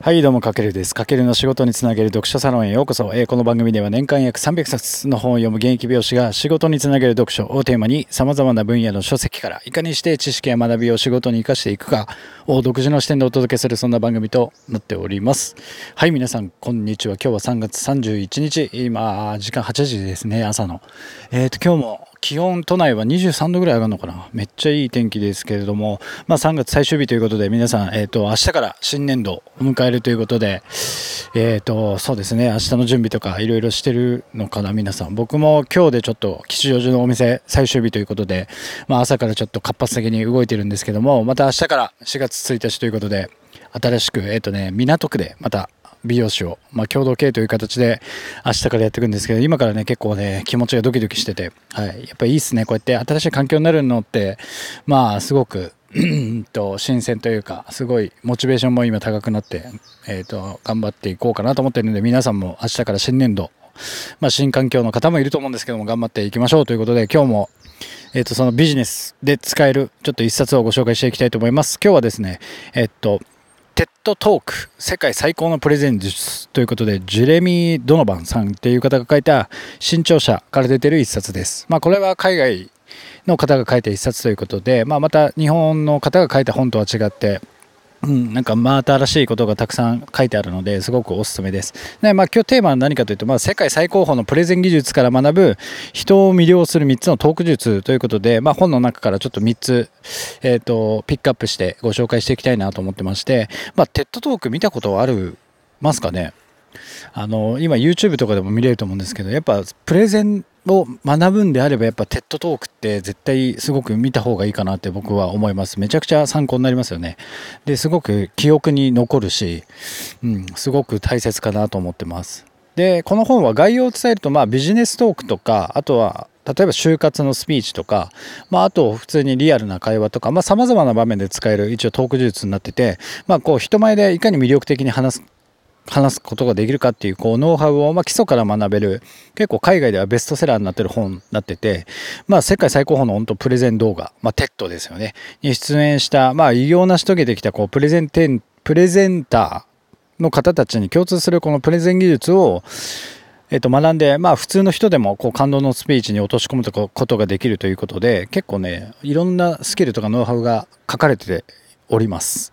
はいどうもかけるです。かけるの仕事につなげる読書サロンへようこそ、えー、この番組では年間約300冊の本を読む現役美容師が仕事につなげる読書をテーマに様々な分野の書籍からいかにして知識や学びを仕事に生かしていくかを独自の視点でお届けするそんな番組となっております。はい皆さんこんにちは。今日は3月31日。今時間8時ですね朝の。えっ、ー、と今日も気温都内は23度ぐらい上がるのかな？めっちゃいい天気ですけれども、まあ、3月最終日ということで皆さん、えーと、明日から新年度を迎えるということで、えーと、そうですね。明日の準備とかいろいろしてるのかな皆さん。僕も今日でちょっと吉祥寺のお店最終日ということで、まあ、朝からちょっと活発的に動いてるんですけどもまた明日から4月1日ということで新しく、えーとね、港区でまた美容師を、まあ、共同経営という形で明日からやっていくんですけど今からね結構ね気持ちがドキドキしてて、はい、やっぱりいいっすねこうやって新しい環境になるのってまあすごくと新鮮というかすごいモチベーションも今高くなって、えーと、頑張っていこうかなと思ってるので皆さんも明日から新年度、まあ、新環境の方もいると思うんですけども頑張っていきましょうということで今日もえっ、と、そのビジネスで使えるちょっと一冊をご紹介していきたいと思います。今日はですね、えっと、テッドトーク世界最高のプレゼン術ということでジュレミー・ドノバンさんっていう方が書いた新潮社から出てる一冊です。まあこれは海外の方が書いた一冊ということで、まあ、また日本の方が書いた本とは違ってうん、なんかまた新しいことがたくさん書いてあるのですごくおすすめです。でまあ、今日テーマは何かというと、まあ、世界最高峰のプレゼン技術から学ぶ人を魅了する3つのトーク術ということで、まあ、本の中からちょっと3つ、えーと、ピックアップしてご紹介していきたいなと思ってまして、まあ、 TED Talk 見たことありますかね？あの今 YouTube とかでも見れると思うんですけどやっぱプレゼンを学ぶんであればやっぱ TED Talk って絶対すごく見た方がいいかなって僕は思います。めちゃくちゃ参考になりますよね。ですごく記憶に残るし、うん、すごく大切かなと思ってます。でこの本は概要を伝えるとまあビジネストークとかあとは例えば就活のスピーチとか、まあ、あと普通にリアルな会話とかさ、まあ、様々な場面で使える一応トーク術になってて、まあ、こう人前でいかに魅力的に話す話すことができるかっていうこうノウハウを、ま、基礎から学べる結構海外ではベストセラーになってる本になってて、まあ、世界最高峰の本当プレゼン動画、まあ、 TEDですよねに出演した、まあ、偉業を成し遂げてきたこうプレゼンテンプレゼンターの方たちに共通するこのプレゼン技術をえっと、学んで、まあ、普通の人でもこう感動のスピーチに落とし込むことができるということで結構ねいろんなスキルとかノウハウが書かれております。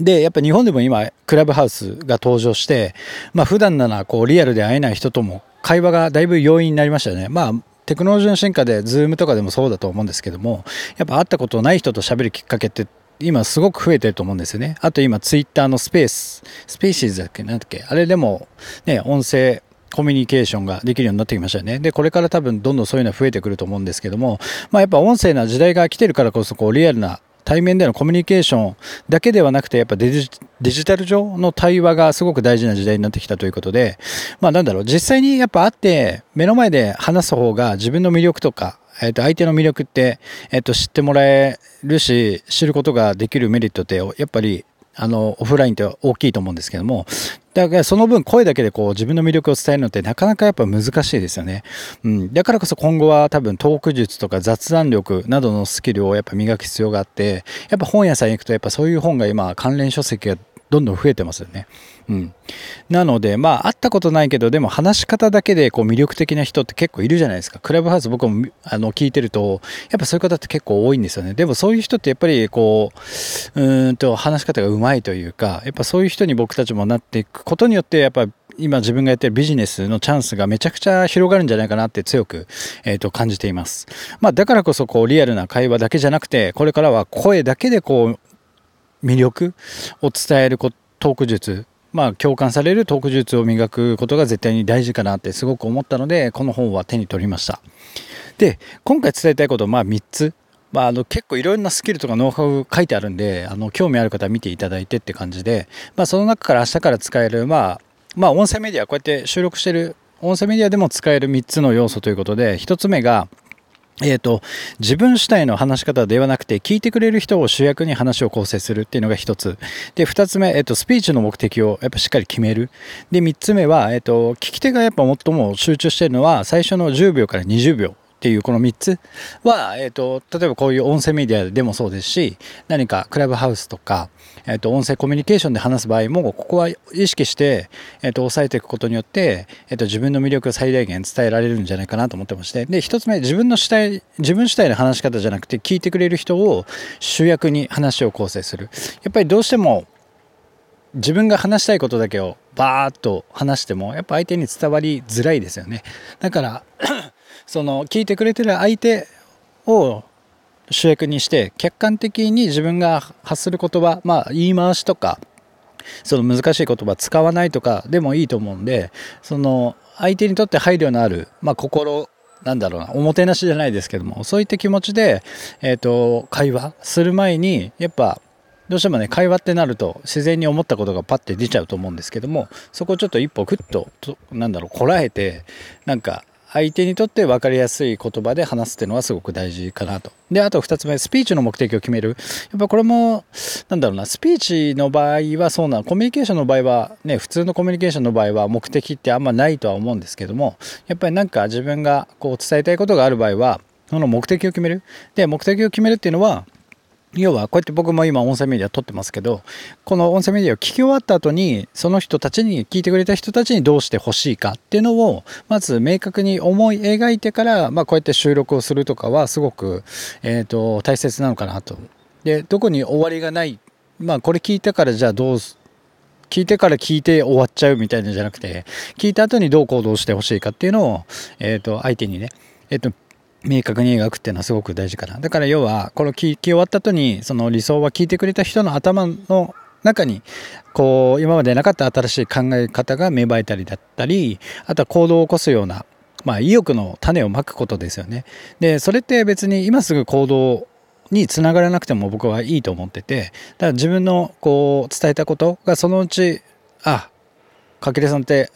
で、やっぱ日本でも今、クラブハウスが登場して、まあ普段ならこうリアルで会えない人とも会話がだいぶ容易になりましたよね。まあテクノロジーの進化で、ズームとかでもそうだと思うんですけども、やっぱ会ったことない人と喋るきっかけって今すごく増えてると思うんですよね。あと今ツイッターのスペース、スペーシーズだっけなんだっけあれでもね、音声コミュニケーションができるようになってきましたよね。で、これから多分どんどんそういうのは増えてくると思うんですけども、まあやっぱ音声な時代が来てるからこそこうリアルな対面でのコミュニケーションだけではなくて、やっぱデジデジタル上の対話がすごく大事な時代になってきたということで、まあなんだろう、実際にやっぱ会って目の前で話す方が自分の魅力とか、えっと、相手の魅力って、えっと、知ってもらえるし、知ることができるメリットって、やっぱりあの、オフラインって大きいと思うんですけども、だからその分声だけでこう自分の魅力を伝えるのってなかなかやっぱ難しいですよね。うん。だからこそ今後は多分トーク術とか雑談力などのスキルをやっぱ磨く必要があって、やっぱ本屋さんに行くとやっぱそういう本が今関連書籍がどんどん増えてますよね。うん。なので、まあ、会ったことないけど、でも話し方だけでこう魅力的な人って結構いるじゃないですか。クラブハウス僕もあの聞いてると、やっぱそういう方って結構多いんですよね。でもそういう人ってやっぱりこう、うんと話し方がうまいというか、やっぱそういう人に僕たちもなっていくことによって、やっぱ今自分がやってるビジネスのチャンスがめちゃくちゃ広がるんじゃないかなって強く、えー、と感じています。まあ、だからこそこうリアルな会話だけじゃなくて、これからは声だけでこう魅力を伝えるトーク術。まあ共感されるトーク術を磨くことが絶対に大事かなってすごく思ったのでこの本は手に取りました。で今回伝えたいことまあ3つ。まあ、あの結構いろんなスキルとかノウハウ書いてあるんであの興味ある方は見ていただいてって感じで、まあ、その中から明日から使える、まあ、まあ音声メディアこうやって収録してる音声メディアでも使える3つの要素ということで1つ目がえーと、自分主体の話し方ではなくて聞いてくれる人を主役に話を構成するっていうのが1つ。で二つ目、えーと、スピーチの目的をやっぱしっかり決める。で三つ目は、えーと、聞き手がやっぱ最も集中しているのは最初の10秒から20秒。っていうこの3つは、えーと、例えばこういう音声メディアでもそうですし何かクラブハウスとか、えっと、音声コミュニケーションで話す場合も、ここは意識して、えっと、抑えていくことによって、えっと、自分の魅力を最大限伝えられるんじゃないかなと思ってまして、で、一つ目、自分の主体、自分主体の話し方じゃなくて、聞いてくれる人を主役に話を構成する。やっぱりどうしても、自分が話したいことだけをバーッと話してもやっぱ相手に伝わりづらいですよねだからその聞いてくれてる相手を主役にして客観的に自分が発する言葉まあ言い回しとかその難しい言葉使わないとかでもいいと思うんでその相手にとって配慮のある、まあ、心なんだろうなおもてなしじゃないですけどもそういった気持ちで、えーと会話する前にやっぱどうしてもね会話ってなると自然に思ったことがパッて出ちゃうと思うんですけどもそこをちょっと一歩クッとなんだろうこらえてなんか相手にとって分かりやすい言葉で話すっていうのはすごく大事かなと。で、あと2つ目、スピーチの目的を決める。やっぱこれも、なんだろうな、スピーチの場合はそうなの、コミュニケーションの場合は、ね、普通のコミュニケーションの場合は目的ってあんまないとは思うんですけども、やっぱりなんか自分がこう伝えたいことがある場合は、その目的を決める。で、目的を決めるっていうのは、要はこうやって僕も今音声メディア撮ってますけどこの音声メディアを聞き終わった後にその人たちに聞いてくれた人たちにどうしてほしいかっていうのをまず明確に思い描いてから、まあ、こうやって収録をするとかはすごく、えーと、大切なのかなと。でどこに終わりがないまあこれ聞いてからじゃあどう聞いてから聞いて終わっちゃうみたいなんじゃなくて聞いた後にどう行動してほしいかっていうのを、えーと、相手にね、えーと明確に描くっていうのはすごく大事かな。だから要は、この聞き終わった後に、その理想は聞いてくれた人の頭の中に、こう、今までなかった新しい考え方が芽生えたりだったり、あとは行動を起こすような、まあ意欲の種をまくことですよね。で、それって別に今すぐ行動につながらなくても僕はいいと思ってて、だから自分のこう伝えたことがそのうち、あ、かけれさんって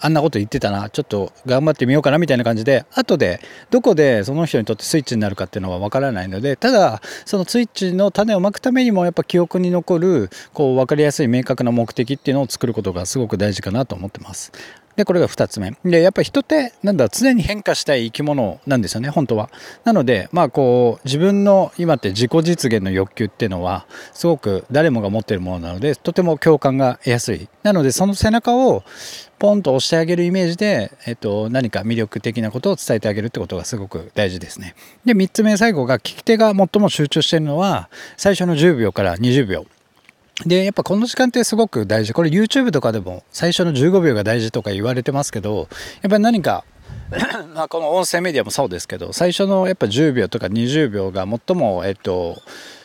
あんなこと言ってたなちょっと頑張ってみようかなみたいな感じで後でどこでその人にとってスイッチになるかっていうのは分からないのでただそのスイッチの種をまくためにもやっぱ記憶に残るこう分かりやすい明確な目的っていうのを作ることがすごく大事かなと思ってます。で、これが2つ目。で、やっぱ人って、なんだ、常に変化したい生き物なんですよね、本当は。なので、まあこう、自分の今って自己実現の欲求っていうのは、すごく誰もが持っているものなので、とても共感が得やすい。なので、その背中を、ポンと押してあげるイメージで、えっと、何か魅力的なことを伝えてあげるってことがすごく大事ですね。で、3つ目、最後が、聞き手が最も集中しているのは、最初の10秒から20秒。で、やっぱこの時間ってすごく大事。これ YouTube とかでも最初の15秒が大事とか言われてますけど、やっぱり何か まあこの音声メディアもそうですけど、最初のやっぱ10秒とか20秒が最も、えっと、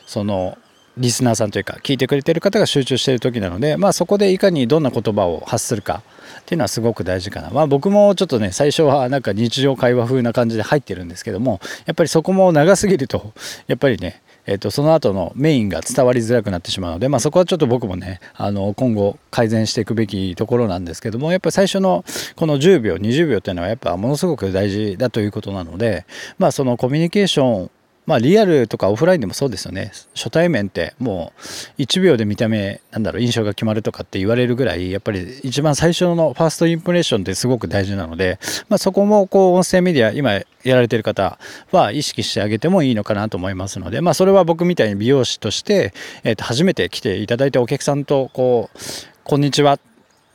その、リスナーさんというか聞いてくれてる方が集中している時なので、まあ、そこでいかにどんな言葉を発するかっていうのはすごく大事かな、まあ、僕もちょっとね最初はなんか日常会話風な感じで入ってるんですけどもやっぱりそこも長すぎるとやっぱりねえっと、その後のメインが伝わりづらくなってしまうので、まあ、そこはちょっと僕もねあの今後改善していくべきところなんですけどもやっぱり最初のこの10秒20秒っていうのはやっぱものすごく大事だということなので、まあ、そのコミュニケーションまあリアルとかオフラインでもそうですよね。初対面ってもう1秒で見た目なんだろう印象が決まるとかって言われるぐらいやっぱり一番最初のファーストインプレッションってすごく大事なので、まあ、そこもこう音声メディア今やられてる方は意識してあげてもいいのかなと思いますので、まあ、それは僕みたいに美容師として、えー、と初めて来ていただいたお客さんとこう「こんにちは」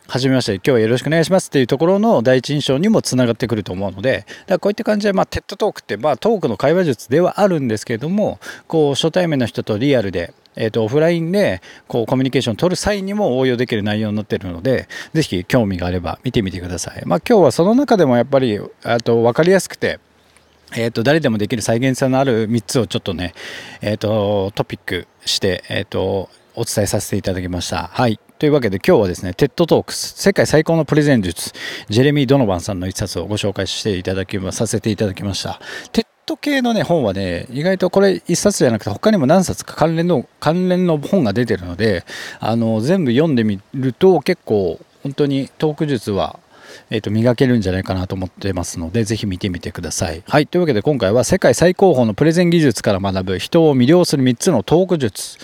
はじめまして、今日はよろしくお願いしますっていうところの第一印象にもつながってくると思うので、だからこういった感じで、まあ、テッドトークって、まあ、トークの会話術ではあるんですけれども、こう、初対面の人とリアルで、えー、とオフラインでこうコミュニケーションを取る際にも応用できる内容になっているのでぜひ興味があれば見てみてください。まあ、今日はその中でもやっぱりあと分かりやすくてえー、と誰でもできる再現性のある3つをちょっとね、えー、とトピックして、えー、とお伝えさせていただきました。はい。というわけで今日はですね、 TED Talks、世界最高のプレゼン術、ジェレミー・ドノバンさんの一冊をご紹介していただき、させていただきました。テッド系のね、本はね、意外とこれ一冊じゃなくて他にも何冊か関連の、関連の本が出てるので、あの、全部読んでみると結構本当にトーク術はえー、と磨けるんじゃないかなと思ってますので、ぜひ見てみてください。はい。というわけで今回は世界最高峰のプレゼン技術から学ぶ人を魅了する3つのトーク術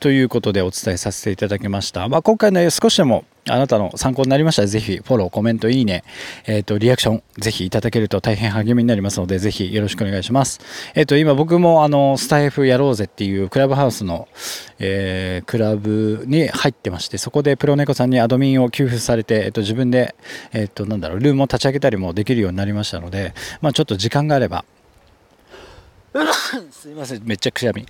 ということでお伝えさせていただきました。まあ、今回の少しでもあなたの参考になりましたら、ぜひフォロー、コメント、いいね、えっ、と、リアクション、ぜひいただけると大変励みになりますので、ぜひよろしくお願いします。えっ、と、今僕もあの、スタイフやろうぜっていうクラブハウスの、えークラブに入ってまして、そこでプロネコさんにアドミンを給付されて、えっ、と、自分で、えっ、と、なんだろう、ルームを立ち上げたりもできるようになりましたので、まあちょっと時間があれば、すいません、めっちゃくしゃみ。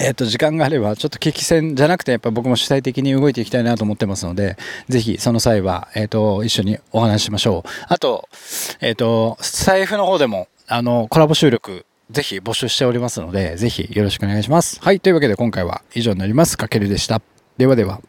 えっと、時間があれば、ちょっと激戦じゃなくて、やっぱ僕も主体的に動いていきたいなと思ってますので、ぜひその際は、えっと、一緒にお話ししましょう。あと、えっと、財布の方でも、あの、コラボ収録、ぜひ募集しておりますので、ぜひよろしくお願いします。はい、というわけで今回は以上になります。かけるでした。ではでは。